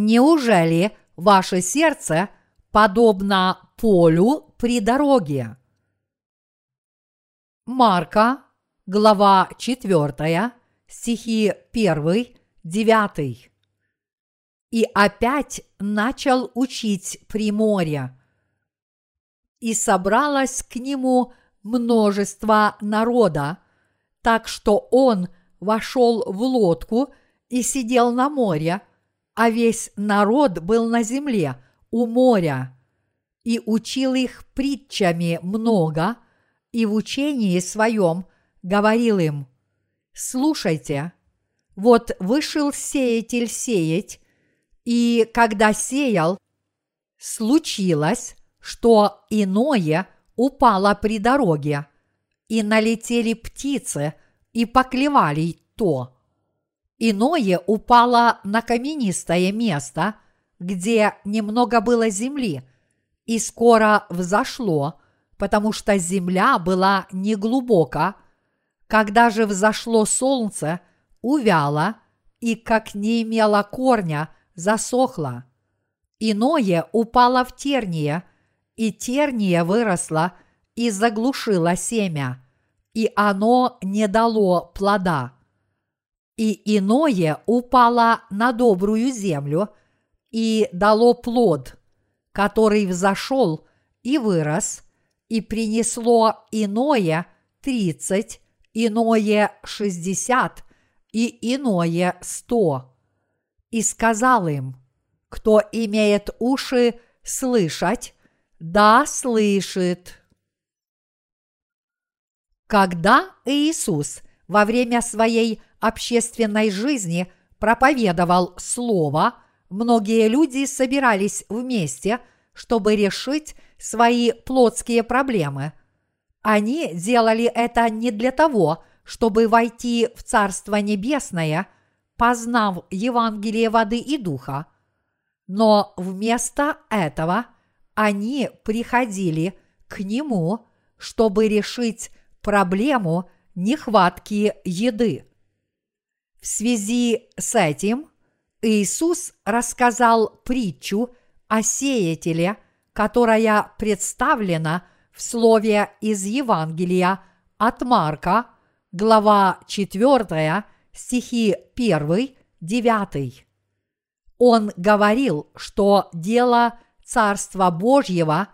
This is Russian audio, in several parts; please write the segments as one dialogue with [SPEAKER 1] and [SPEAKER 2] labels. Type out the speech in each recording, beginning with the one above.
[SPEAKER 1] Неужели ваше сердце подобно полю при дороге? Марка, глава 4, стихи 1, 9. И опять начал учить при море. И собралось к нему множество народа, так что он вошел в лодку и сидел на море, а весь народ был на земле у моря, и учил их притчами много, и в учении своем говорил им, «Слушайте, вот вышел сеятель сеять, и когда сеял, случилось, что иное упало при дороге, и налетели птицы и поклевали то – Иное упало на каменистое место, где немного было земли, и скоро взошло, потому что земля была неглубока. Когда же взошло солнце, увяло, и, как не имело корня, засохло. Иное упало в терние, и терние выросло и заглушило семя, и оно не дало плода и иное упало на добрую землю и дало плод, который взошел и вырос, и принесло иное тридцать, иное шестьдесят и иное сто. И сказал им, кто имеет уши слышать, да слышит. Когда Иисус во время своей общественной жизни проповедовал Слово, многие люди собирались вместе, чтобы решить свои плотские проблемы. Они делали это не для того, чтобы войти в Царство Небесное, познав Евангелие воды и духа, но вместо этого они приходили к Нему, чтобы решить проблему нехватки еды. В связи с этим Иисус рассказал притчу о сеятеле, которая представлена в слове из Евангелия от Марка, глава 4, стихи 1, 9. Он говорил, что дело Царства Божьего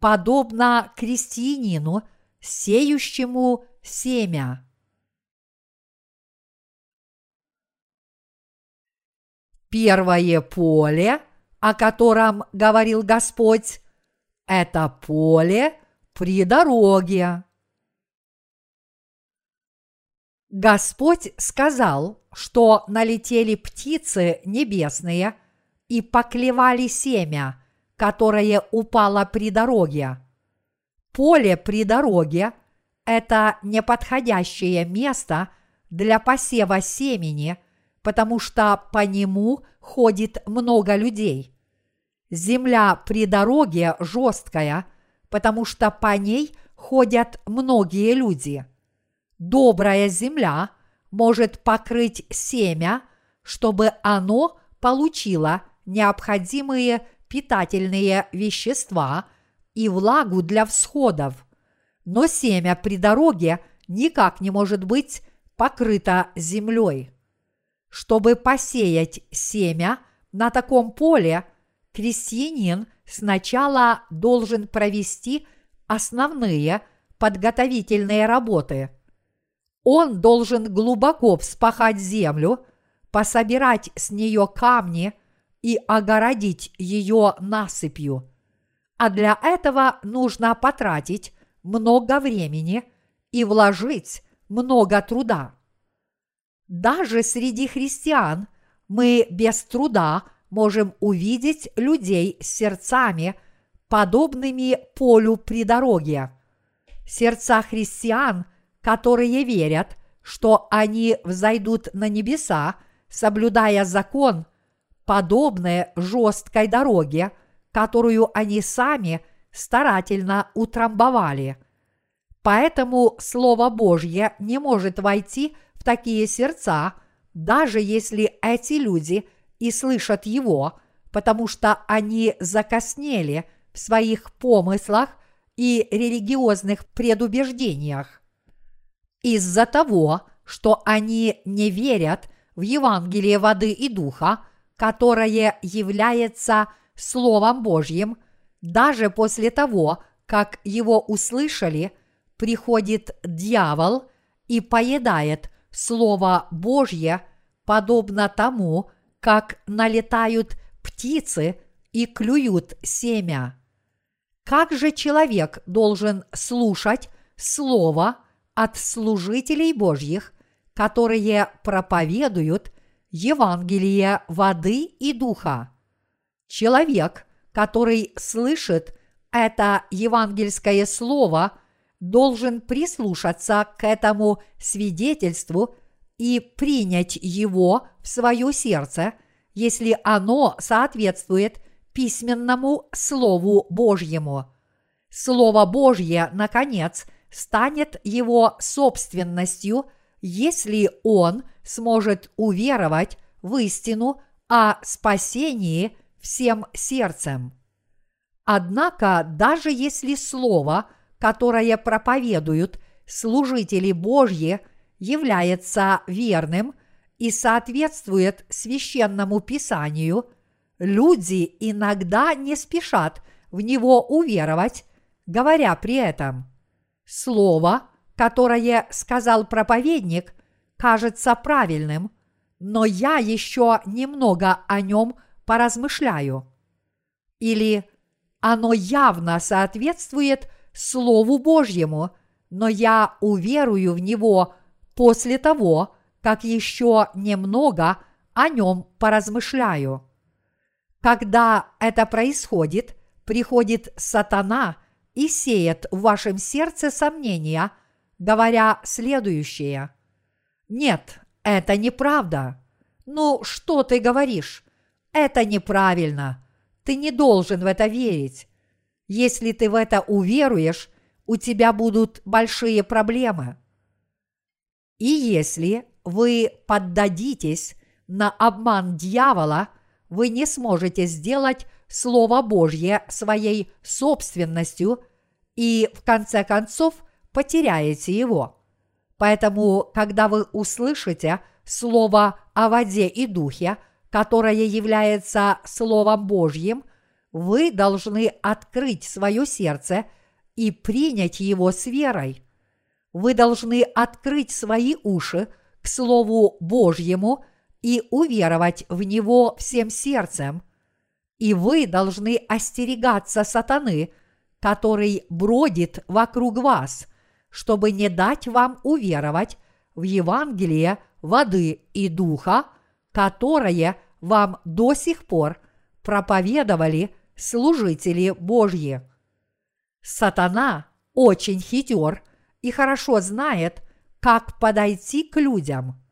[SPEAKER 1] подобно крестьянину, сеющему семя. Первое поле, о котором говорил Господь, это поле при дороге. Господь сказал, что налетели птицы небесные и поклевали семя, которое упало при дороге. Поле при дороге – это неподходящее место для посева семени – потому что по нему ходит много людей. Земля при дороге жесткая, потому что по ней ходят многие люди. Добрая земля может покрыть семя, чтобы оно получило необходимые питательные вещества и влагу для всходов. Но семя при дороге никак не может быть покрыто землей. Чтобы посеять семя на таком поле, крестьянин сначала должен провести основные подготовительные работы. Он должен глубоко вспахать землю, пособирать с нее камни и огородить ее насыпью. А для этого нужно потратить много времени и вложить много труда. Даже среди христиан мы без труда можем увидеть людей с сердцами, подобными полю при дороге. Сердца христиан, которые верят, что они взойдут на небеса, соблюдая закон, подобные жесткой дороге, которую они сами старательно утрамбовали. Поэтому Слово Божье не может войти такие сердца, даже если эти люди и слышат его, потому что они закоснели в своих помыслах и религиозных предубеждениях. Из-за того, что они не верят в Евангелие воды и духа, которое является Словом Божьим, даже после того, как его услышали, приходит дьявол и поедает Слово Божье, подобно тому, как налетают птицы и клюют семя. Как же человек должен слушать Слово от служителей Божьих, которые проповедуют Евангелие воды и духа? Человек, который слышит это евангельское слово, должен прислушаться к этому свидетельству и принять его в свое сердце, если оно соответствует письменному Слову Божьему. Слово Божье, наконец, станет его собственностью, если он сможет уверовать в истину о спасении всем сердцем. Однако, даже если слово, которое проповедуют служители Божьи, является верным и соответствует священному писанию – люди иногда не спешат в него уверовать, говоря при этом «Слово, которое сказал проповедник, кажется правильным, но я еще немного о нем поразмышляю». Или «Оно явно соответствует Слову Божьему, но я уверую в него после того, как еще немного о нем поразмышляю». Когда это происходит, приходит сатана и сеет в вашем сердце сомнения, говоря следующее. Нет, это неправда. Ну, что ты говоришь? Это неправильно. Ты не должен в это верить. Если ты в это уверуешь, у тебя будут большие проблемы. И если вы поддадитесь на обман дьявола – вы не сможете сделать Слово Божье своей собственностью и в конце концов потеряете его. Поэтому, когда вы услышите Слово о воде и духе, которое является Словом Божьим, вы должны открыть свое сердце и принять его с верой. Вы должны открыть свои уши к Слову Божьему – и уверовать в Него всем сердцем. И вы должны остерегаться сатаны, который бродит вокруг вас, чтобы не дать вам уверовать в Евангелие воды и духа, которое вам до сих пор проповедовали служители Божьи. Сатана очень хитер и хорошо знает, как подойти к людям –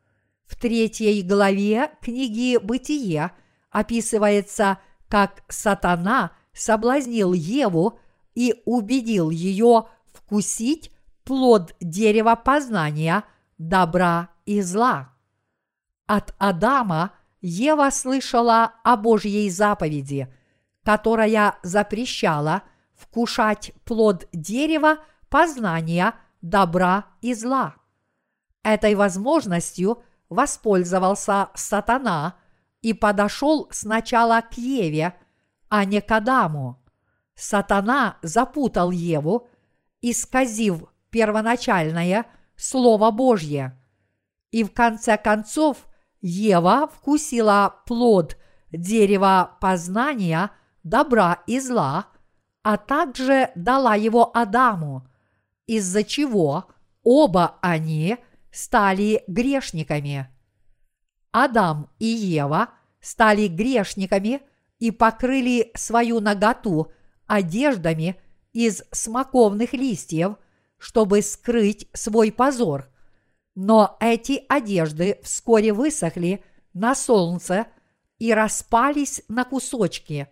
[SPEAKER 1] в третьей главе книги «Бытие» описывается, как сатана соблазнил Еву и убедил ее вкусить плод дерева познания добра и зла. От Адама Ева слышала о Божьей заповеди, которая запрещала вкушать плод дерева познания добра и зла. Этой возможностью – воспользовался сатана и подошел сначала к Еве, а не к Адаму. Сатана запутал Еву, исказив первоначальное Слово Божье. И в конце концов Ева вкусила плод дерева познания добра и зла, а также дала его Адаму, из-за чего оба они – стали грешниками. Адам и Ева стали грешниками и покрыли свою наготу одеждами из смоковных листьев, чтобы скрыть свой позор. Но эти одежды вскоре высохли на солнце и распались на кусочки.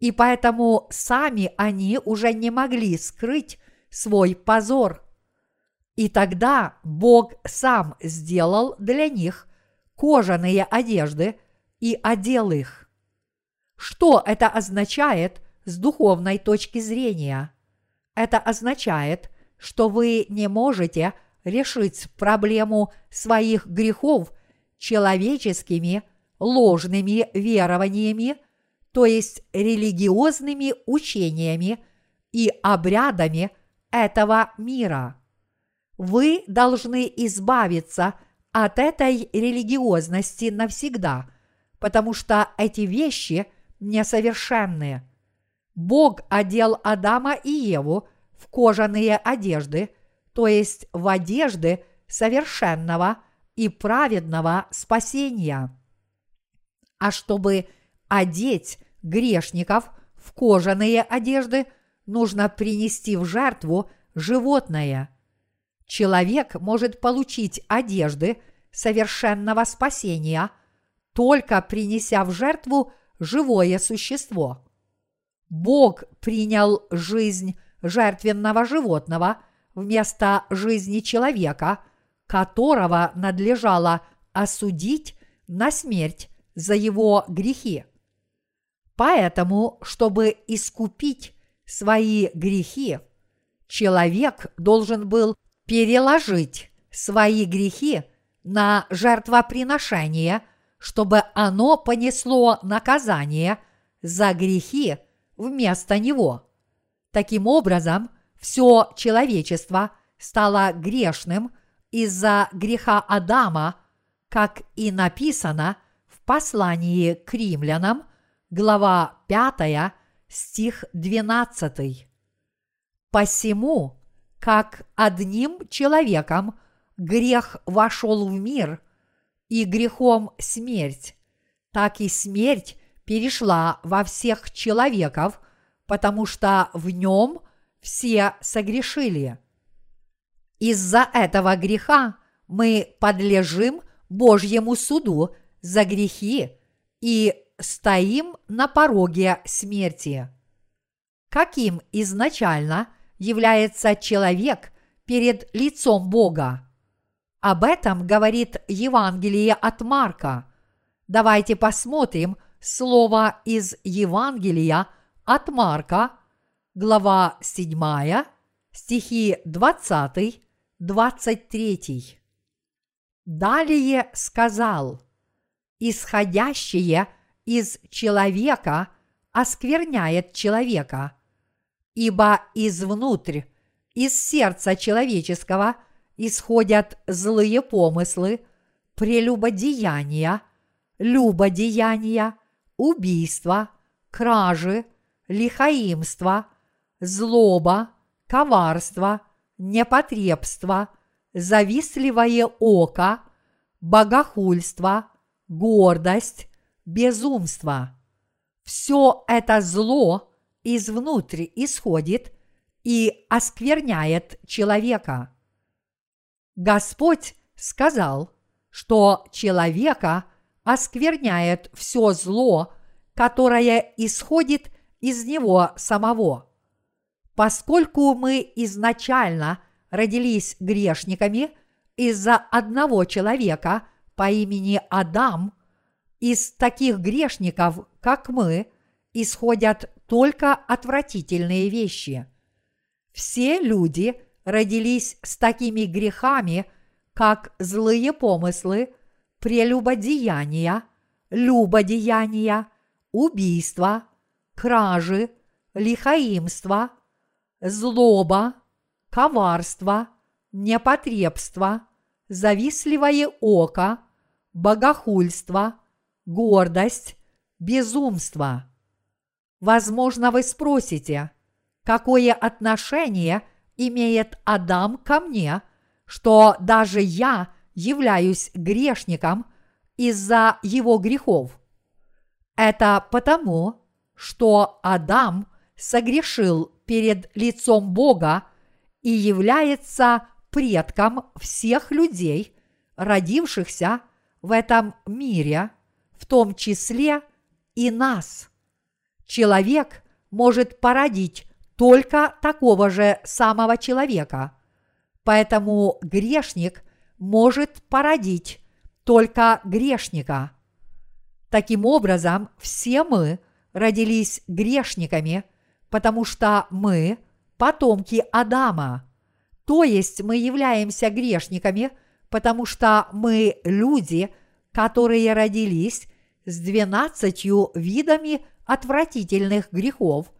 [SPEAKER 1] И поэтому сами они уже не могли скрыть свой позор. И тогда Бог сам сделал для них кожаные одежды и одел их. Что это означает с духовной точки зрения? Это означает, что вы не можете решить проблему своих грехов человеческими ложными верованиями, то есть религиозными учениями и обрядами этого мира. Вы должны избавиться от этой религиозности навсегда, потому что эти вещи несовершенны. Бог одел Адама и Еву в кожаные одежды, то есть в одежды совершенного и праведного спасения. А чтобы одеть грешников в кожаные одежды, нужно принести в жертву животное. Человек может получить одежды совершенного спасения, только принеся в жертву живое существо. Бог принял жизнь жертвенного животного вместо жизни человека, которого надлежало осудить на смерть за его грехи. Поэтому, чтобы искупить свои грехи, человек должен был переложить свои грехи на жертвоприношение, чтобы оно понесло наказание за грехи вместо него. Таким образом, все человечество стало грешным из-за греха Адама, как и написано в послании к римлянам, глава 5, стих 12. Посему, как одним человеком грех вошел в мир, и грехом смерть, так и смерть перешла во всех человеков, потому что в нем все согрешили. Из-за этого греха мы подлежим Божьему суду за грехи и стоим на пороге смерти. Каким изначально является человек перед лицом Бога? Об этом говорит Евангелие от Марка. Давайте посмотрим слово из Евангелия от Марка, глава 7, стихи 20, 23. Далее сказал, исходящее из человека оскверняет человека, ибо извнутрь, из сердца человеческого исходят злые помыслы, прелюбодеяния, любодеяния, убийства, кражи, лихаимство, злоба, коварство, непотребство, завистливое око, богохульство, гордость, безумство. Все это зло извнутрь исходит и оскверняет человека. Господь сказал, что человека оскверняет все зло, которое исходит из него самого. Поскольку мы изначально родились грешниками из-за одного человека по имени Адам – из таких грешников, как мы, исходят только отвратительные вещи. Все люди родились с такими грехами, как злые помыслы, прелюбодеяния, любодеяния, убийства, кражи, лихаимство, злоба, коварство, непотребство, завистливое око, богохульство – гордость, безумство. Возможно, вы спросите, какое отношение имеет Адам ко мне, что даже я являюсь грешником из-за его грехов. Это потому, что Адам согрешил перед лицом Бога и является предком всех людей, родившихся в этом мире – в том числе и нас. Человек может породить только такого же самого человека, поэтому грешник может породить только грешника. Таким образом, все мы родились грешниками, потому что мы – потомки Адама. То есть мы являемся грешниками, потому что мы люди, которые родились с двенадцатью видами отвратительных грехов,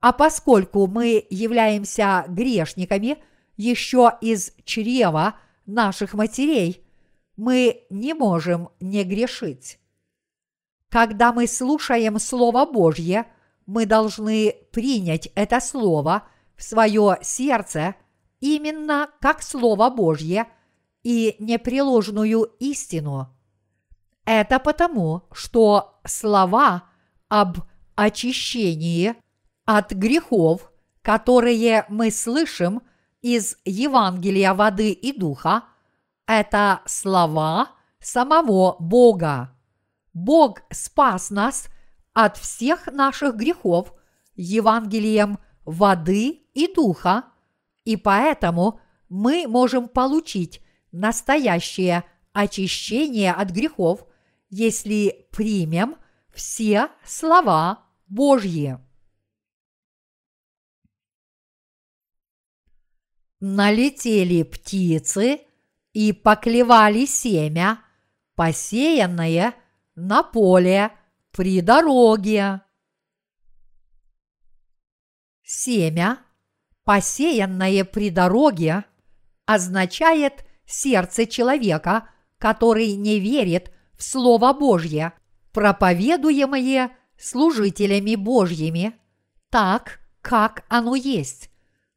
[SPEAKER 1] а поскольку мы являемся грешниками еще из чрева наших матерей, мы не можем не грешить. Когда мы слушаем Слово Божье, мы должны принять это Слово в свое сердце именно как Слово Божье и непреложную истину. Это потому, что слова об очищении от грехов, которые мы слышим из Евангелия воды и духа, это слова самого Бога. Бог спас нас от всех наших грехов Евангелием воды и духа, и поэтому мы можем получить настоящее очищение от грехов, если примем все слова Божьи. Налетели птицы и поклевали семя, посеянное – на поле при дороге. Семя, посеянное при дороге, означает сердце человека, который не верит в Слово Божье, проповедуемое служителями Божьими, так, как оно есть.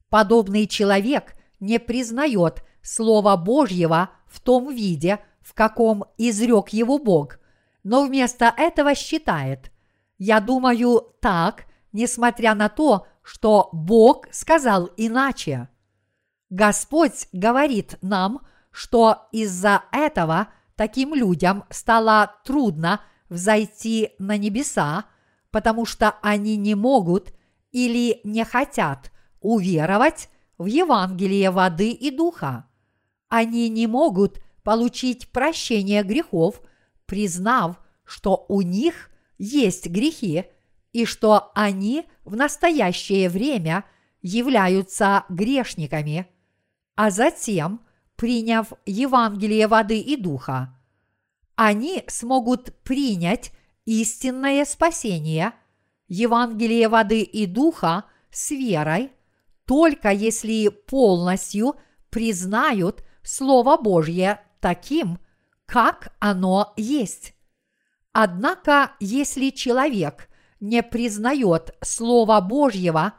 [SPEAKER 1] Подобный человек не признает Слова Божьего в том виде, в каком изрек его Бог, но вместо этого считает, я думаю так, несмотря на то, что Бог сказал иначе. Господь говорит нам, что из-за этого таким людям стало трудно взойти на небеса, потому что они не могут или не хотят уверовать в Евангелие воды и духа. Они не могут получить прощение грехов признав, что у них есть грехи и что они в настоящее время являются грешниками, а затем, приняв Евангелие воды и духа, они смогут принять истинное спасение, Евангелие воды и духа с верой, только если полностью признают Слово Божье таким, как оно есть. Однако, если человек не признает Слова Божьего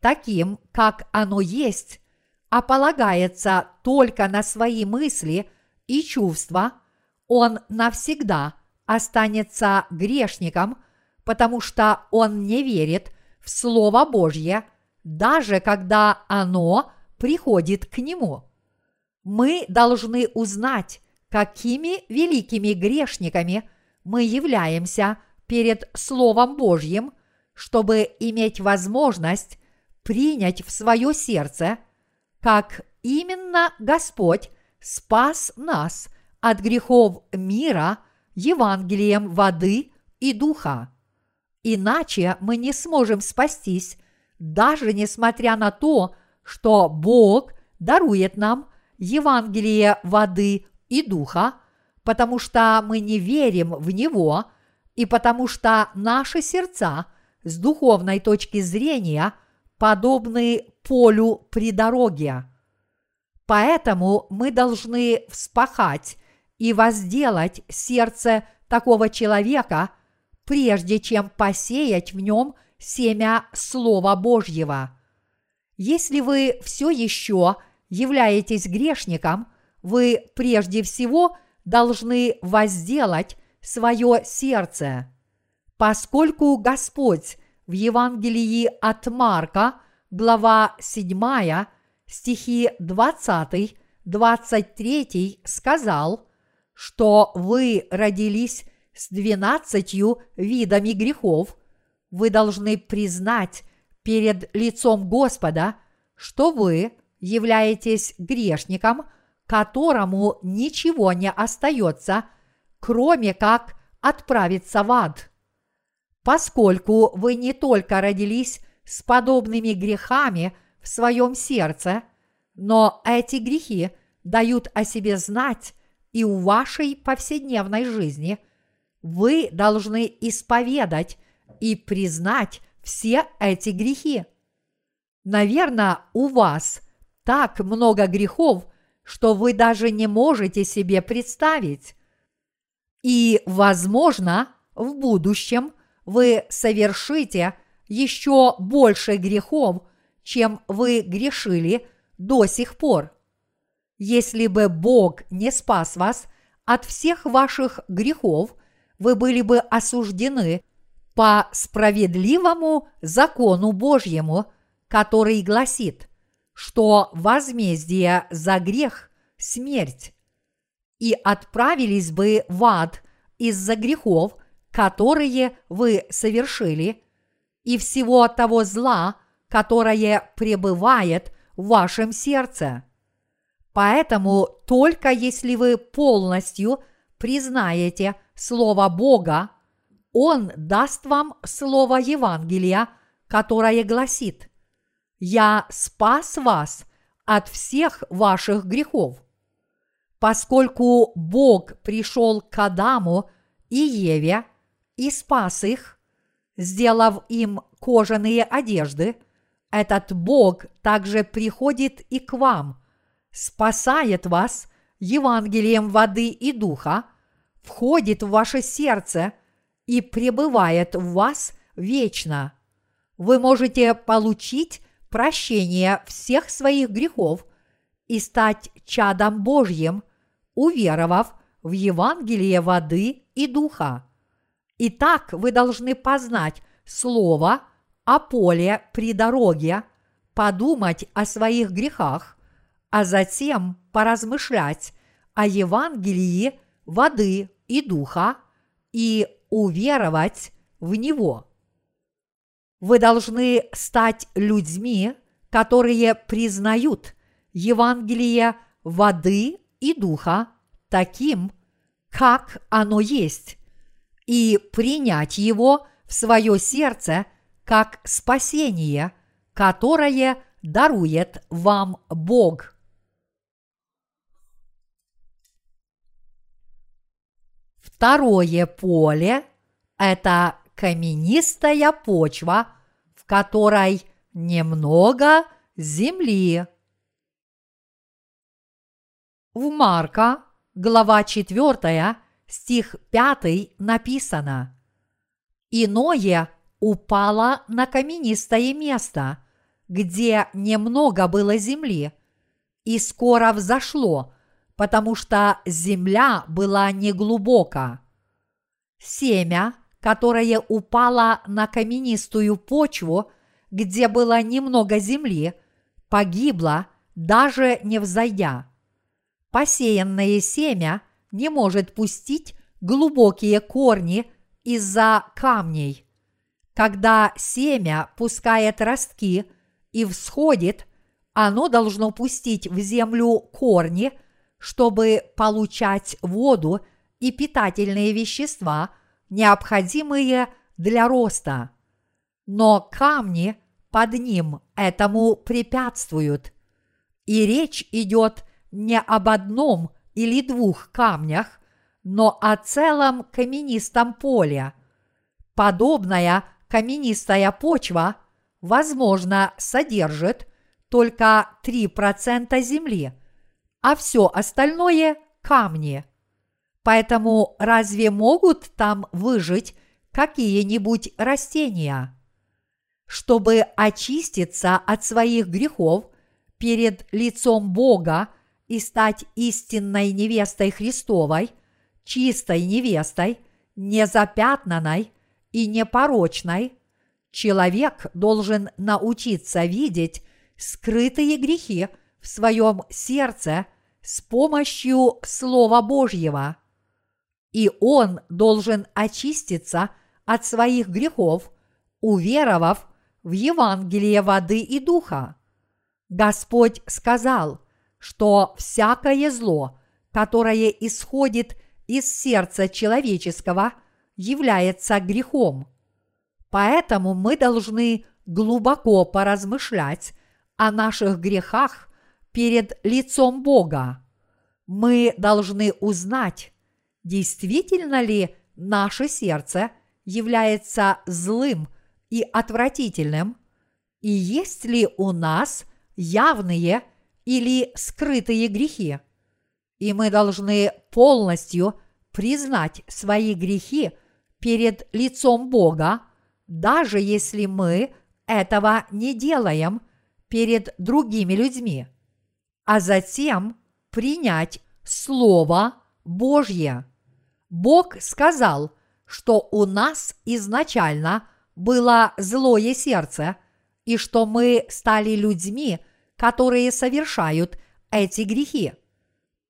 [SPEAKER 1] таким, как оно есть, а полагается только на свои мысли и чувства, он навсегда останется грешником, потому что он не верит в Слово Божье, даже когда оно приходит к нему. Мы должны узнать, какими великими грешниками мы являемся перед Словом Божьим, чтобы иметь возможность принять в свое сердце, как именно Господь спас нас от грехов мира Евангелием воды и духа. Иначе мы не сможем спастись, даже несмотря на то, что Бог дарует нам Евангелие воды и Духа, потому что мы не верим в Него и потому что наши сердца с духовной точки зрения подобны полю при дороге. Поэтому мы должны вспахать и возделать сердце такого человека, прежде чем посеять в нем семя Слова Божьего. Если вы все еще являетесь грешником – вы прежде всего должны возделать свое сердце. Поскольку Господь в Евангелии от Марка, глава 7, стихи 20, 23 сказал, что вы родились с двенадцатью видами грехов, вы должны признать перед лицом Господа, что вы являетесь грешником – которому ничего не остается, кроме как отправиться в ад. Поскольку вы не только родились с подобными грехами в своем сердце, но эти грехи дают о себе знать и в вашей повседневной жизни, вы должны исповедать и признать все эти грехи. Наверное, у вас так много грехов, что вы даже не можете себе представить. И, возможно, в будущем вы совершите еще больше грехов, чем вы грешили до сих пор. Если бы Бог не спас вас от всех ваших грехов, вы были бы осуждены по справедливому закону Божьему, который гласит, что возмездие за грех – смерть, и отправились бы в ад из-за грехов, которые вы совершили, и всего того зла, которое пребывает в вашем сердце. Поэтому только если вы полностью признаете Слово Бога, Он даст вам Слово Евангелия, которое гласит «Я спас вас от всех ваших грехов». Поскольку Бог пришел к Адаму и Еве и спас их, сделав им кожаные одежды, этот Бог также приходит и к вам, спасает вас Евангелием воды и духа, входит в ваше сердце и пребывает в вас вечно. Вы можете получить прощение всех своих грехов и стать чадом Божьим, уверовав в Евангелие воды и духа. Итак, вы должны познать Слово о поле при дороге, подумать о своих грехах, а затем поразмышлять о Евангелии воды и духа и уверовать в него. Вы должны стать людьми, которые признают Евангелие воды и духа таким, как оно есть, и принять его в свое сердце как спасение, которое дарует вам Бог. Второе поле – это каменистая почва, в которой немного земли. В Марка, глава 4, стих 5 написано «Иное упало на каменистое место, где немного было земли, и скоро взошло, потому что земля была неглубока. Семя, которое упало на каменистую почву, где было немного земли, погибло, даже не взойдя. Посеянное семя не может пустить глубокие корни из-за камней. Когда семя пускает ростки и всходит, оно должно пустить в землю корни – чтобы получать воду и питательные вещества, необходимые для роста. Но камни под ним этому препятствуют. И речь идет не об одном или двух камнях, но о целом каменистом поле. Подобная каменистая почва, возможно, содержит только 3% земли – а все остальное – камни. Поэтому разве могут там выжить какие-нибудь растения? Чтобы очиститься от своих грехов перед лицом Бога и стать истинной невестой Христовой, чистой невестой, незапятнанной и непорочной, человек должен научиться видеть скрытые грехи – в своем сердце с помощью Слова Божьего. И он должен очиститься от своих грехов, уверовав в Евангелие воды и духа. Господь сказал, что всякое зло, которое исходит из сердца человеческого, является грехом. Поэтому мы должны глубоко поразмышлять о наших грехах перед лицом Бога. Мы должны узнать, действительно ли наше сердце является злым и отвратительным, и есть ли у нас явные или скрытые грехи. И мы должны полностью признать свои грехи перед лицом Бога, даже если мы этого не делаем перед другими людьми, а затем принять Слово Божье. Бог сказал, что у нас изначально было злое сердце, и что мы стали людьми, которые совершают эти грехи.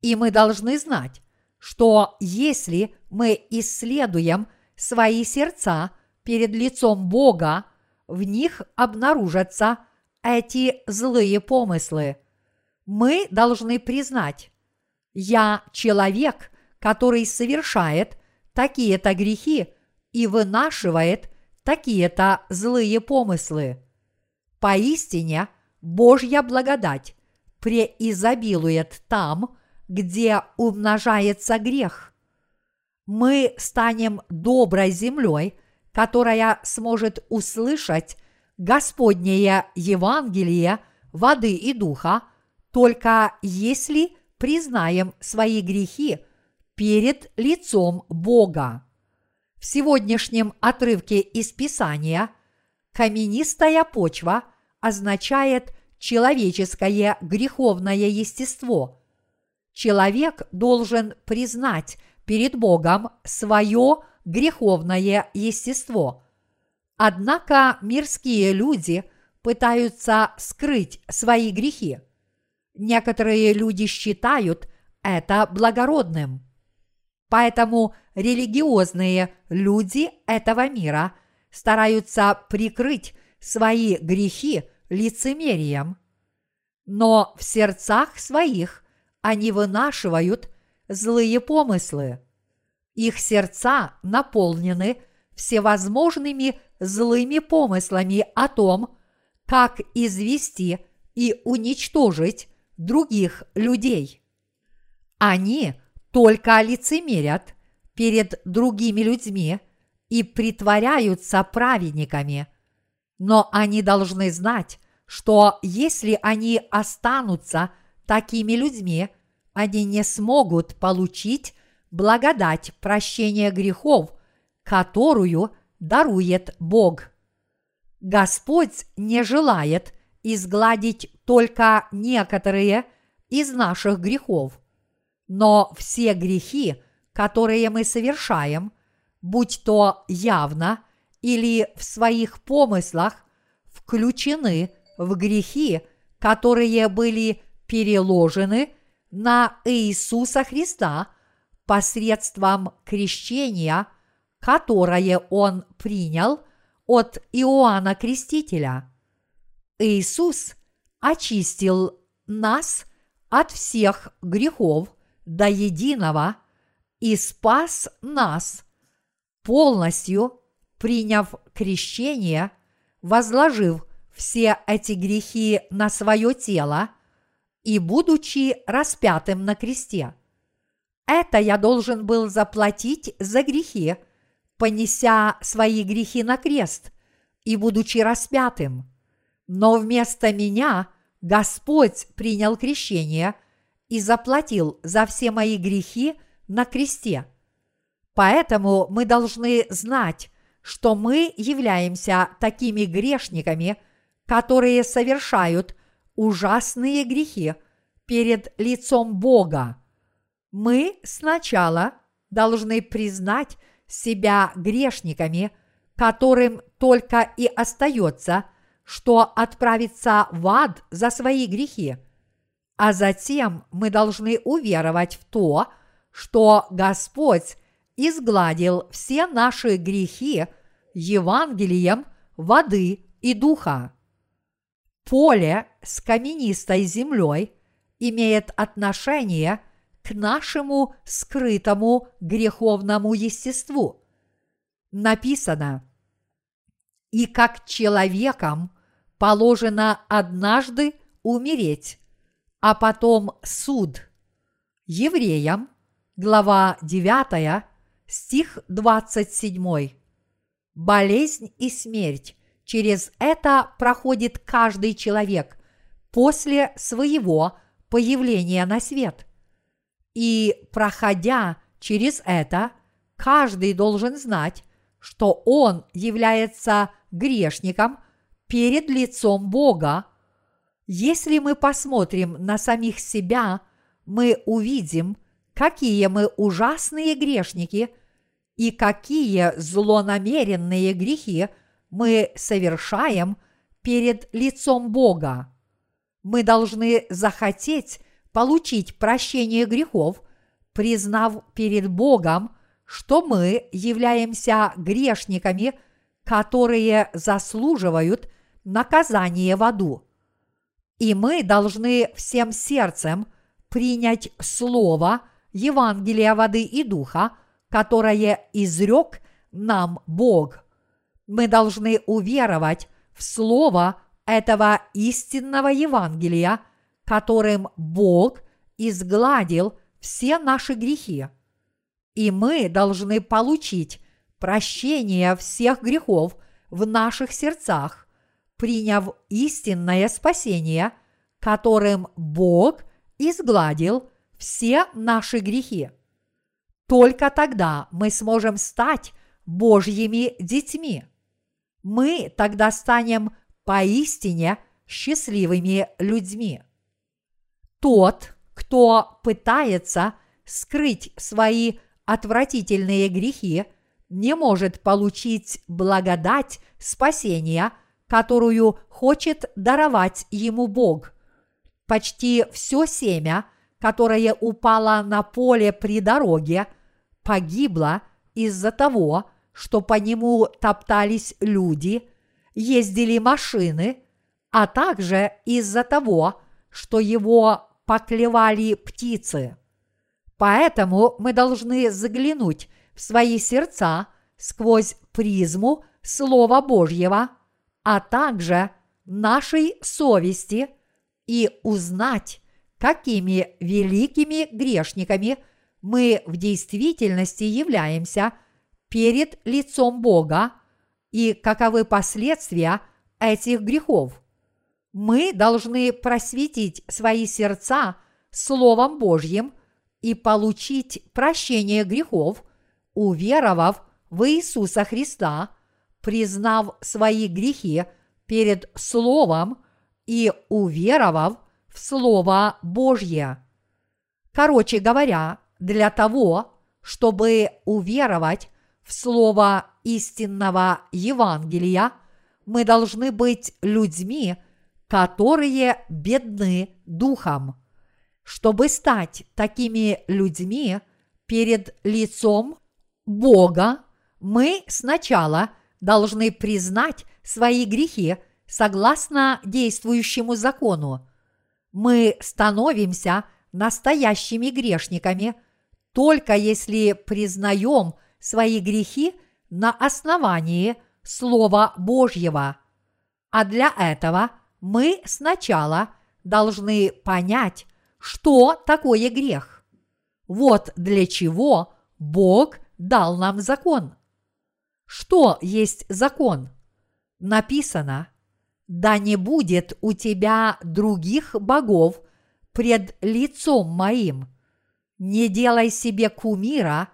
[SPEAKER 1] И мы должны знать, что если мы исследуем свои сердца перед лицом Бога, в них обнаружатся эти злые помыслы. Мы должны признать, я человек, который совершает такие-то грехи и вынашивает такие-то злые помыслы. Поистине, Божья благодать преизобилует там, где умножается грех. Мы станем доброй землей, которая сможет услышать Господнее Евангелие воды и духа, только если признаем свои грехи перед лицом Бога. В сегодняшнем отрывке из Писания каменистая почва означает человеческое греховное естество – человек должен признать перед Богом свое греховное естество. Однако мирские люди пытаются скрыть свои грехи. Некоторые люди считают это благородным. Поэтому религиозные люди этого мира стараются прикрыть свои грехи лицемерием. Но в сердцах своих они вынашивают злые помыслы. Их сердца наполнены всевозможными злыми помыслами о том, как извести и уничтожить других людей. Они только лицемерят перед другими людьми и притворяются праведниками, но они должны знать, что если они останутся такими людьми они не смогут получить благодать прощения грехов, которую дарует Бог. Господь не желает изгладить только некоторые из наших грехов, но все грехи, которые мы совершаем, будь то явно или в своих помыслах, включены в грехи, которые были переложены на Иисуса Христа посредством крещения, которое Он принял от Иоанна Крестителя. Иисус очистил нас от всех грехов до единого и спас нас, полностью приняв крещение, возложив все эти грехи на свое тело – и будучи распятым на кресте. Это я должен был заплатить за грехи, понеся свои грехи на крест и будучи распятым. Но вместо меня Господь принял крещение и заплатил за все мои грехи на кресте. Поэтому мы должны знать, что мы являемся такими грешниками, которые совершают ужасные грехи перед лицом Бога. Мы сначала должны признать себя грешниками, которым только и остается, что отправиться в ад за свои грехи. А затем мы должны уверовать в то, что Господь изгладил все наши грехи Евангелием воды и духа. Поле с каменистой землей имеет отношение к нашему скрытому греховному естеству. Написано, И как человекам положено однажды умереть, а потом суд. Евреям, глава 9, стих 27. Болезнь и смерть через это проходит каждый человек после своего появления на свет. И проходя через это, каждый должен знать, что он является грешником перед лицом Бога. Если мы посмотрим на самих себя, мы увидим, какие мы ужасные грешники и какие злонамеренные грехи мы совершаем перед лицом Бога. Мы должны захотеть получить прощение грехов, признав перед Богом, что мы являемся грешниками, которые заслуживают наказание в аду. И мы должны всем сердцем принять Слово Евангелия воды и духа, которое изрек нам Бог. Мы должны уверовать в Слово этого истинного Евангелия, которым Бог изгладил все наши грехи. И мы должны получить прощение всех грехов в наших сердцах, приняв истинное спасение, которым Бог изгладил все наши грехи. Только тогда мы сможем стать Божьими детьми. Мы тогда станем поистине счастливыми людьми. Тот, кто пытается скрыть свои отвратительные грехи, не может получить благодать спасения, которую хочет даровать ему Бог. Почти все семя, которое упало на поле при дороге, погибло из-за того, что по нему топтались люди, ездили машины, а также из-за того, что его поклевали птицы. Поэтому мы должны заглянуть в свои сердца сквозь призму Слова Божьего, а также нашей совести и узнать, какими великими грешниками мы в действительности являемся перед лицом Бога и каковы последствия этих грехов. Мы должны просветить свои сердца Словом Божьим – и получить прощение грехов, уверовав в Иисуса Христа, признав свои грехи перед Словом и уверовав в Слово Божье. Короче говоря, для того, чтобы уверовать в Слово истинного Евангелия, мы должны быть людьми, которые бедны духом. Чтобы стать такими людьми перед лицом Бога, мы сначала должны признать свои грехи согласно действующему закону. Мы становимся настоящими грешниками только если признаем свои грехи на основании Слова Божьего. А для этого мы сначала должны понять, что такое грех. Вот для чего Бог дал нам закон. Что есть закон? Написано, да не будет у тебя других богов пред лицом моим. Не делай себе кумира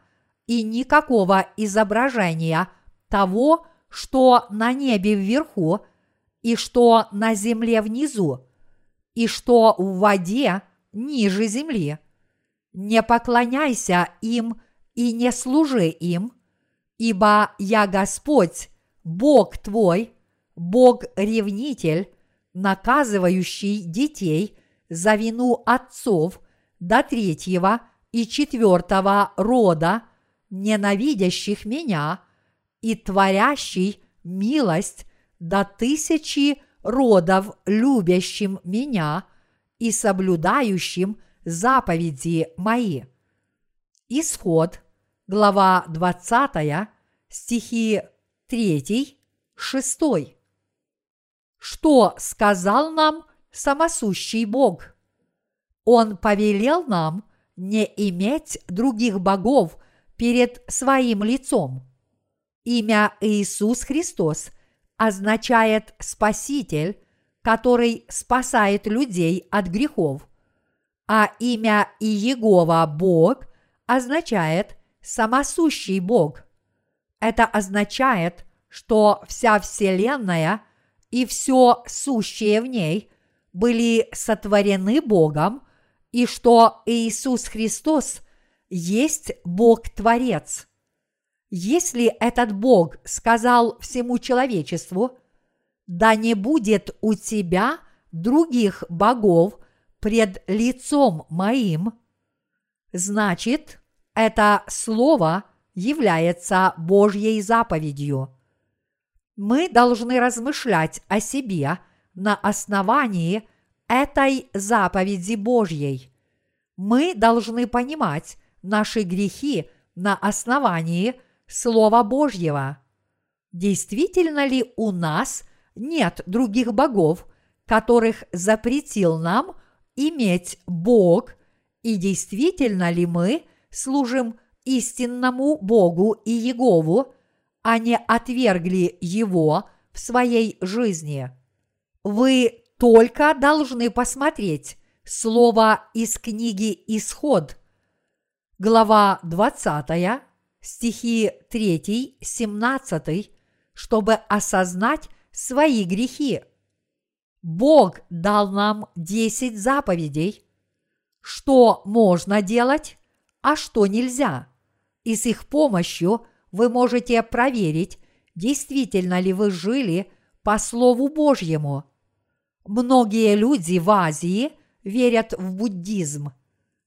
[SPEAKER 1] и никакого изображения того, что на небе вверху, и что на земле внизу, и что в воде ниже земли. Не поклоняйся им и не служи им, ибо я Господь, Бог твой, Бог-ревнитель, наказывающий детей за вину отцов до третьего и четвертого рода, ненавидящих меня, и творящий милость до тысячи родов, любящим меня – и соблюдающим заповеди мои. Исход, глава 20, стихи 3, шестой. Что сказал нам самосущий Бог? Он повелел нам не иметь других богов перед своим лицом. Имя Иисус Христос означает Спаситель, который спасает людей от грехов, а имя Иегова Бог означает самосущий Бог. Это означает, что вся Вселенная и все сущее в ней были сотворены Богом, и что Иисус Христос есть Бог-творец. Если этот Бог сказал всему человечеству, да не будет у тебя других богов пред лицом моим, значит, это слово является Божьей заповедью. Мы должны размышлять о себе на основании этой заповеди Божьей. Мы должны понимать наши грехи на основании Слова Божьего. Действительно ли у нас нет других богов, которых запретил нам иметь Бог, и действительно ли мы служим истинному Богу и Егову, а не отвергли Его в своей жизни? Вы только должны посмотреть слово из книги Исход, глава 20, стихи 3, 17, чтобы осознать свои грехи. Бог дал нам 10 заповедей, что можно делать, а что нельзя. И с их помощью вы можете проверить, действительно ли вы жили по Слову Божьему. Многие люди в Азии верят в буддизм.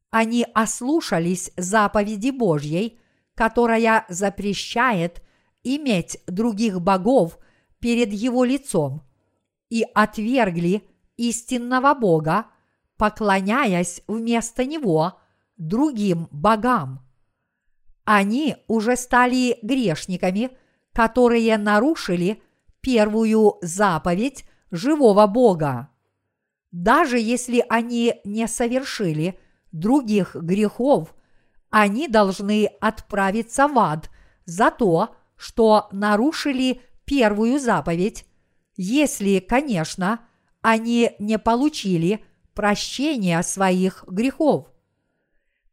[SPEAKER 1] Они ослушались заповеди Божьей, которая запрещает иметь других богов перед его лицом, и отвергли истинного Бога, поклоняясь вместо него другим богам. Они уже стали грешниками, которые нарушили первую заповедь живого Бога. Даже если они не совершили других грехов, они должны отправиться в ад за то, что нарушили первую заповедь, если, конечно, они не получили прощения своих грехов.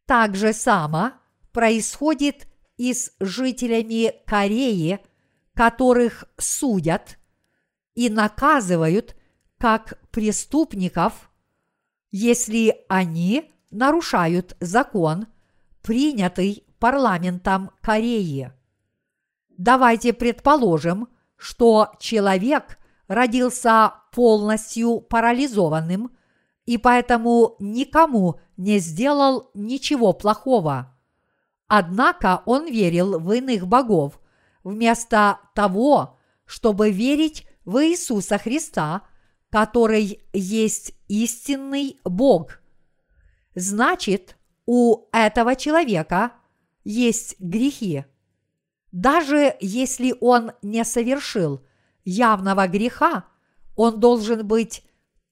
[SPEAKER 1] Так же само происходит и с жителями Кореи, которых судят и наказывают как преступников, если они нарушают закон, принятый парламентом Кореи. Давайте предположим, что человек родился полностью парализованным и поэтому никому не сделал ничего плохого. Однако он верил в иных богов, вместо того, чтобы верить в Иисуса Христа, который есть истинный Бог. Значит, у этого человека есть грехи. Даже если он не совершил явного греха, он должен быть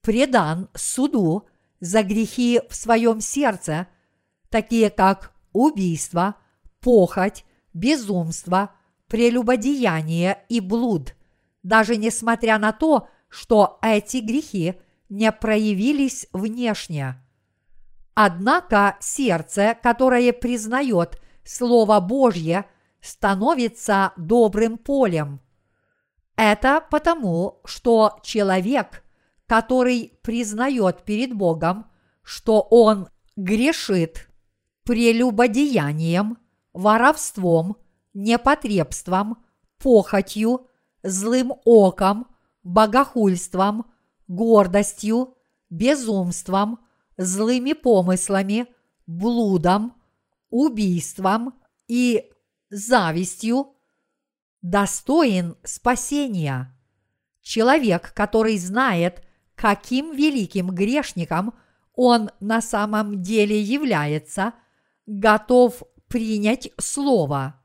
[SPEAKER 1] предан суду за грехи в своем сердце, такие как убийство, похоть, безумство, прелюбодеяние и блуд, даже несмотря на то, что эти грехи не проявились внешне. Однако сердце, которое признает Слово Божье, становится добрым полем. Это потому, что человек, который признает перед Богом, что он грешит прелюбодеянием, воровством, непотребством, похотью, злым оком, богохульством, гордостью, безумством, злыми помыслами, блудом, убийством и завистью, достоин спасения. Человек, который знает, каким великим грешником он на самом деле является, готов принять Слово.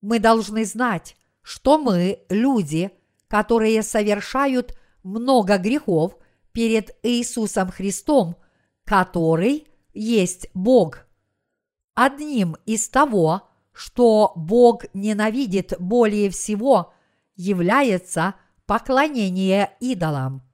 [SPEAKER 1] Мы должны знать, что мы, люди, которые совершают много грехов перед Иисусом Христом, который есть Бог. Одним из того, что Бог ненавидит более всего, является поклонение идолам.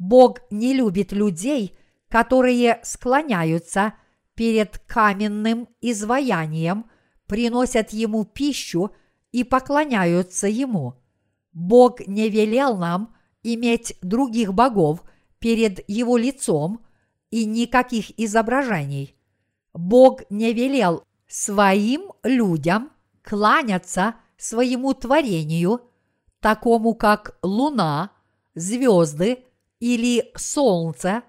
[SPEAKER 1] Бог не любит людей, которые склоняются перед каменным изваянием, приносят ему пищу и поклоняются ему. Бог не велел нам иметь других богов перед его лицом и никаких изображений. Бог не велел своим людям кланяться своему творению, такому как луна, звезды или солнце,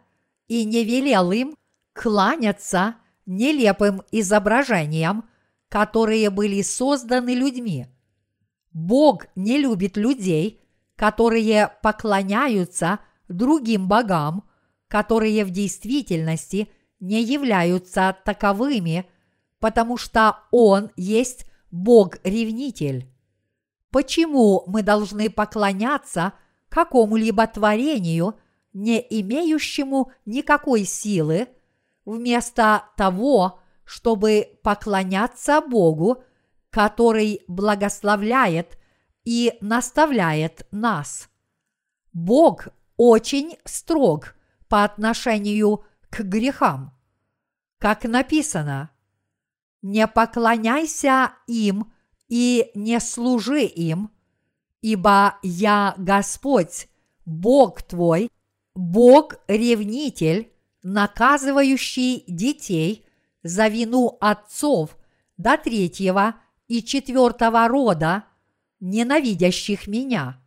[SPEAKER 1] и не велел им кланяться нелепым изображениям, которые были созданы людьми. Бог не любит людей, которые поклоняются другим богам, которые в действительности не являются таковыми, потому что Он есть Бог-ревнитель. Почему мы должны поклоняться какому-либо творению, не имеющему никакой силы, вместо того, чтобы поклоняться Богу, который благословляет и наставляет нас. Бог очень строг по отношению к грехам. Как написано, «Не поклоняйся им и не служи им, ибо я Господь, Бог твой, Бог-ревнитель, наказывающий детей за вину отцов до третьего и четвертого рода, ненавидящих меня.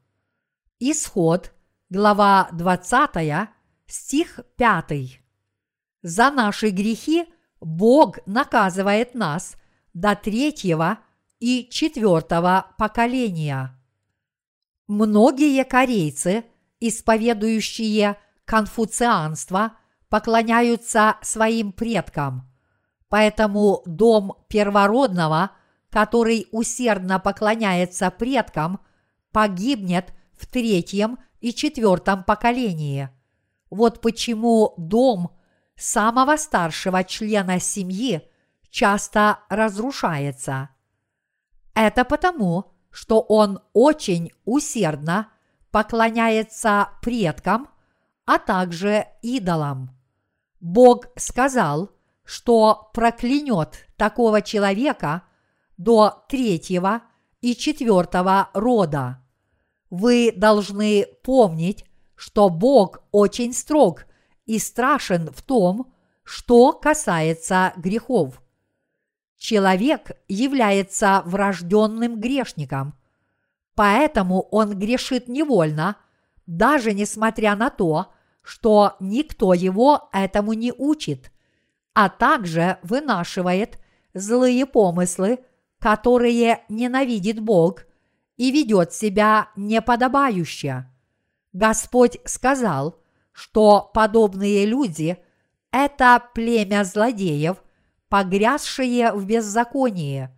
[SPEAKER 1] Исход, глава 20, стих 5. За наши грехи Бог наказывает нас до третьего и четвертого поколения. Многие корейцы, исповедующие конфуцианство, поклоняются своим предкам. Поэтому дом первородного, который усердно поклоняется предкам, погибнет в третьем и четвертом поколении. Вот почему дом самого старшего члена семьи часто разрушается. Это потому, что он очень усердно поклоняется предкам, а также идолам. Бог сказал, что проклянет такого человека до третьего и четвертого рода. Вы должны помнить, что Бог очень строг и страшен в том, что касается грехов. Человек является врожденным грешником, поэтому он грешит невольно, даже несмотря на то, что никто его этому не учит, а также вынашивает злые помыслы, которые ненавидит Бог и ведет себя неподобающе. Господь сказал, что подобные люди – это племя злодеев – погрязшие в беззаконии.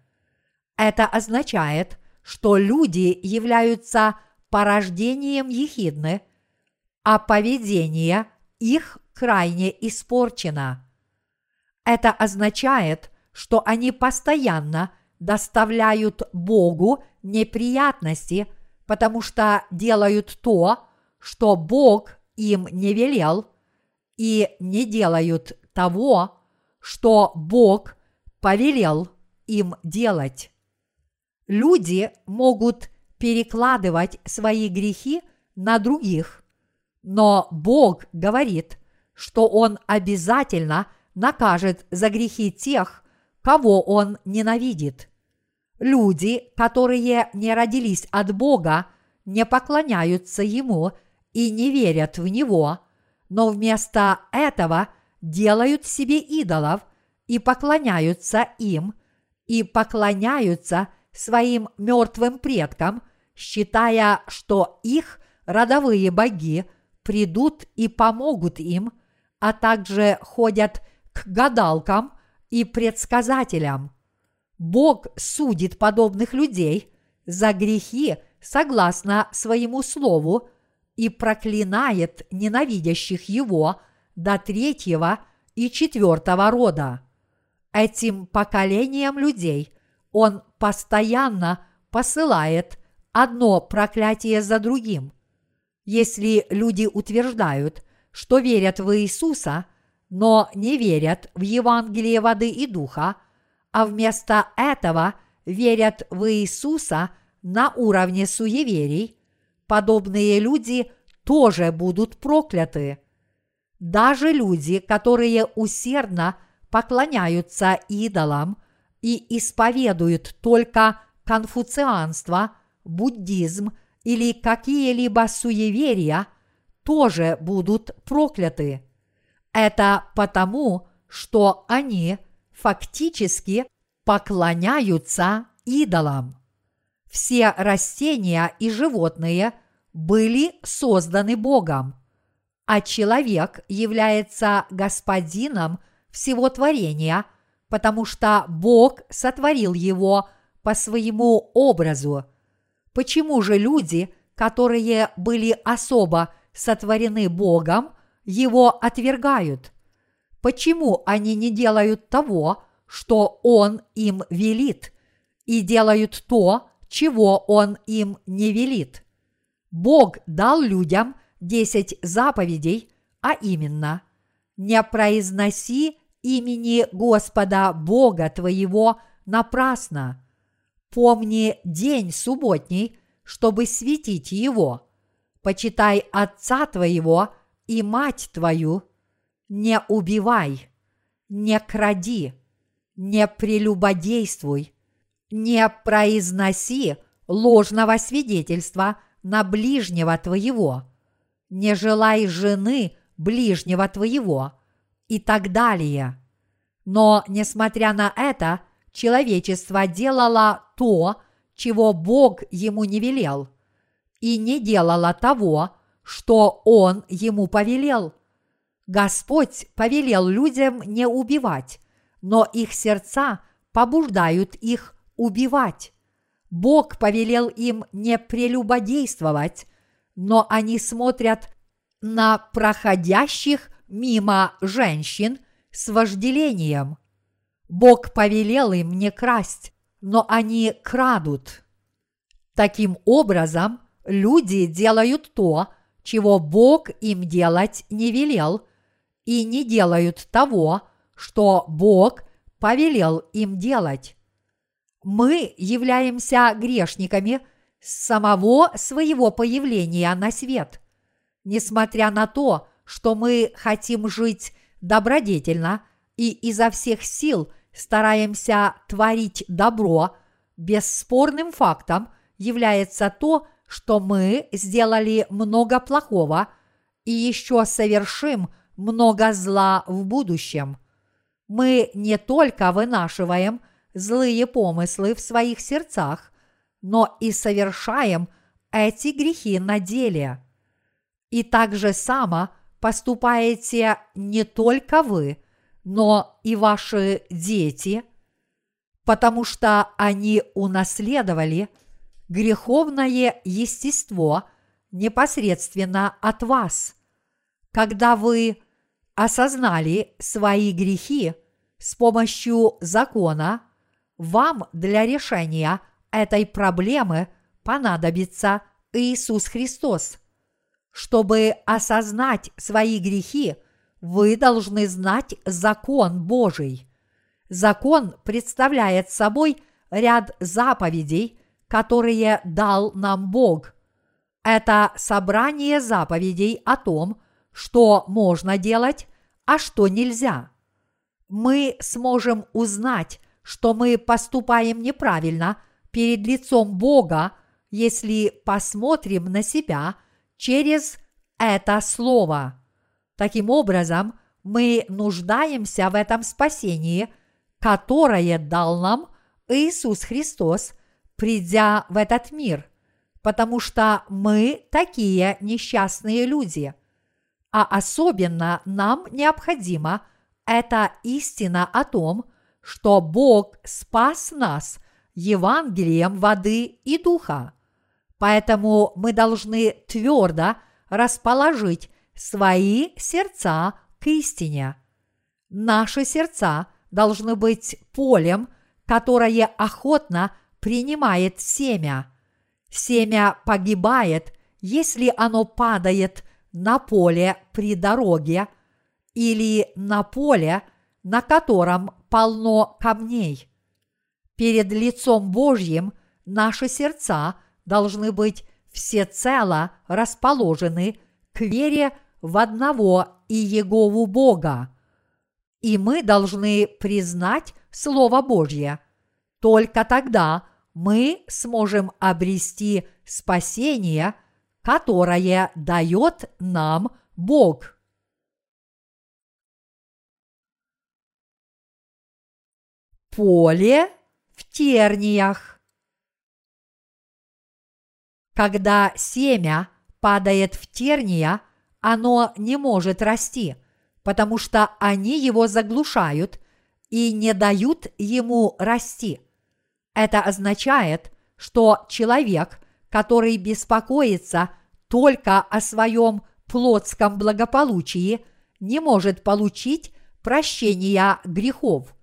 [SPEAKER 1] Это означает, что люди являются порождением ехидны, а поведение их крайне испорчено. Это означает, что они постоянно доставляют Богу неприятности, потому что делают то, что Бог им не велел, и не делают того, что Бог повелел им делать. Люди могут перекладывать свои грехи на других, но Бог говорит, что Он обязательно накажет за грехи тех, кого Он ненавидит. Люди, которые не родились от Бога, не поклоняются Ему и не верят в Него, но вместо этого делают себе идолов и поклоняются им, и поклоняются своим мертвым предкам, считая, что их родовые боги придут и помогут им, а также ходят к гадалкам и предсказателям. Бог судит подобных людей за грехи согласно своему слову и проклинает ненавидящих его до третьего и четвертого рода. Этим поколением людей он постоянно посылает одно проклятие за другим. Если люди утверждают, что верят в Иисуса, но не верят в Евангелие воды и духа, а вместо этого верят в Иисуса на уровне суеверий, подобные люди тоже будут прокляты. Даже люди, которые усердно поклоняются идолам и исповедуют только конфуцианство, буддизм или какие-либо суеверия, тоже будут прокляты. Это потому, что они фактически поклоняются идолам. Все растения и животные были созданы Богом, а человек является господином всего творения, потому что Бог сотворил его по своему образу. Почему же люди, которые были особо сотворены Богом, его отвергают? Почему они не делают того, что Он им велит, и делают то, чего Он им не велит? Бог дал людям десять заповедей, а именно «Не произноси имени Господа Бога твоего напрасно. Помни день субботний, чтобы светить его. Почитай отца твоего и мать твою. Не убивай, не кради, не прелюбодействуй, не произноси ложного свидетельства на ближнего твоего, не желай жены ближнего твоего и так далее. Но, несмотря на это, человечество делало то, чего Бог ему не велел, и не делало того, что Он ему повелел. Господь повелел людям не убивать, но их сердца побуждают их убивать. Бог повелел им не прелюбодействовать, но они смотрят на проходящих мимо женщин с вожделением. Бог повелел им не красть, но они крадут. Таким образом, люди делают то, чего Бог им делать не велел, и не делают того, что Бог повелел им делать. Мы являемся грешниками с самого своего появления на свет. Несмотря на то, что мы хотим жить добродетельно и изо всех сил стараемся творить добро, бесспорным фактом является то, что мы сделали много плохого и еще совершим много зла в будущем. Мы не только вынашиваем злые помыслы в своих сердцах, но и совершаем эти грехи на деле. И так же само поступаете не только вы, но и ваши дети, потому что они унаследовали греховное естество непосредственно от вас. Когда вы осознали свои грехи с помощью закона, вам для решения этой проблемы понадобится Иисус Христос – чтобы осознать свои грехи, вы должны знать закон Божий. Закон представляет собой ряд заповедей, которые дал нам Бог. Это собрание заповедей о том, что можно делать, а что нельзя. Мы сможем узнать, что мы поступаем неправильно перед лицом Бога, если посмотрим на себя – через это слово. Таким образом, мы нуждаемся в этом спасении, которое дал нам Иисус Христос, придя в этот мир, потому что мы такие несчастные люди. А особенно нам необходима эта истина о том, что Бог спас нас Евангелием воды и духа. Поэтому мы должны твердо расположить свои сердца к истине. Наши сердца должны быть полем, которое охотно принимает семя. Семя погибает, если оно падает на поле при дороге или на поле, на котором полно камней. Перед лицом Божьим наши сердца должны быть всецело расположены к вере в одного и Егову Бога. И мы должны признать Слово Божье. Только тогда мы сможем обрести спасение, которое дает нам Бог. Поле в терниях. Когда семя падает в терния, оно не может расти, потому что они его заглушают и не дают ему расти. Это означает, что человек, который беспокоится только о своем плотском благополучии, не может получить прощения грехов.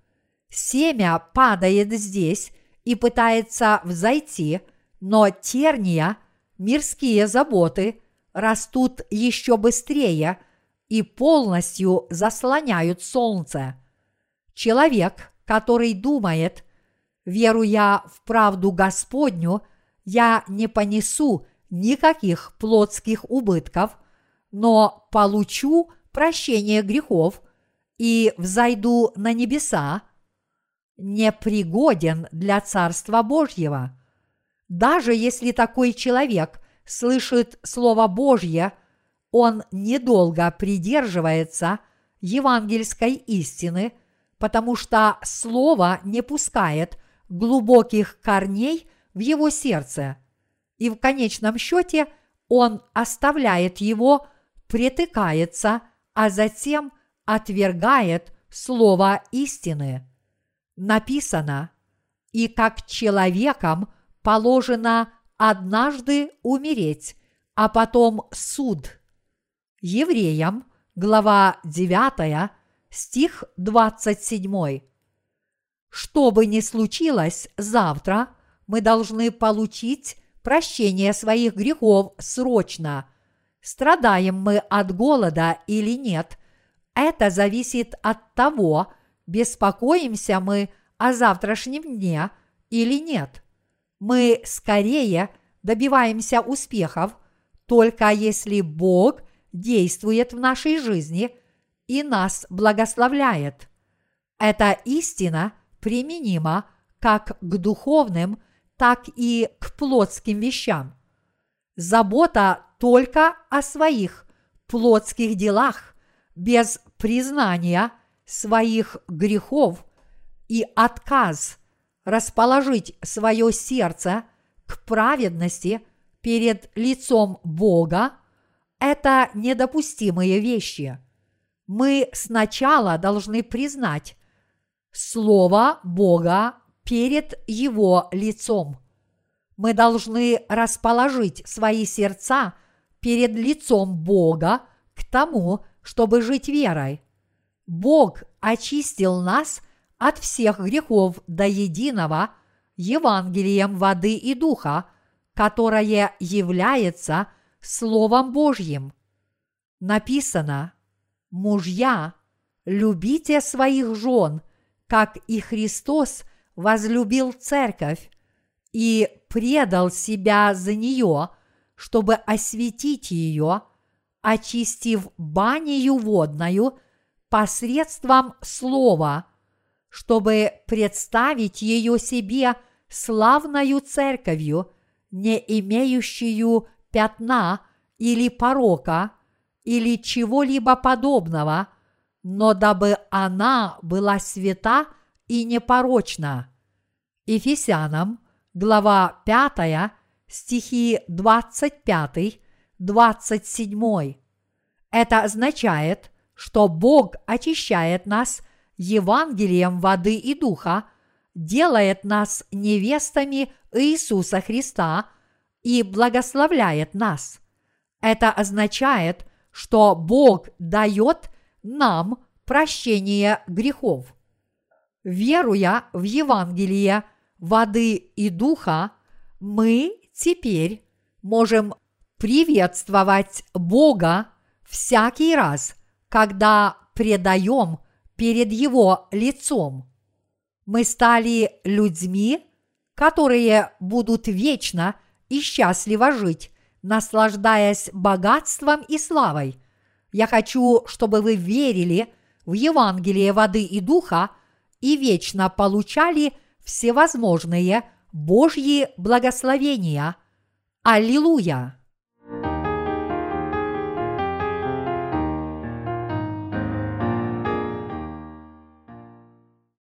[SPEAKER 1] Семя падает здесь и пытается взойти, но терния, мирские заботы растут еще быстрее и полностью заслоняют солнце. Человек, который думает, веруя в правду Господню, я не понесу никаких плотских убытков, но получу прощение грехов и взойду на небеса – непригоден для Царства Божьего. Даже если такой человек слышит Слово Божье, он недолго придерживается евангельской истины, потому что Слово не пускает глубоких корней в его сердце, и в конечном счете он оставляет его, притыкается, а затем отвергает Слово истины написано, и как человекам положено однажды умереть, а потом суд. Евреям, глава 9, стих 27. Что бы ни случилось завтра, мы должны получить прощение своих грехов срочно. Страдаем мы от голода или нет, это зависит от того, беспокоимся мы о завтрашнем дне или нет. Мы скорее добиваемся успехов, только если Бог действует в нашей жизни и нас благословляет. Эта истина применима как к духовным, так и к плотским вещам. Забота только о своих плотских делах без признания – своих грехов и отказ расположить свое сердце к праведности перед лицом Бога – это недопустимые вещи. Мы сначала должны признать Слово Бога перед Его лицом. Мы должны расположить свои сердца перед лицом Бога к тому, чтобы жить верой. Бог очистил нас от всех грехов до единого Евангелием воды и духа, которое является Словом Божьим. Написано, мужья, любите своих жен, как и Христос возлюбил церковь и предал себя за нее, чтобы осветить ее, очистив банию водную – посредством слова, чтобы представить ее себе славною церковью, не имеющую пятна или порока или чего-либо подобного, но дабы она была свята и непорочна. Ефесянам, глава 5, стихи 25-27. Это означает, что Бог очищает нас Евангелием воды и духа, делает нас невестами Иисуса Христа и благословляет нас. Это означает, что Бог дает нам прощение грехов. Веруя в Евангелие воды и духа, мы теперь можем приветствовать Бога всякий раз, когда предаем перед Его лицом. Мы стали людьми, которые будут вечно и счастливо жить, наслаждаясь богатством и славой. Я хочу, чтобы вы верили в Евангелие воды и духа и вечно получали всевозможные Божьи благословения. Аллилуйя!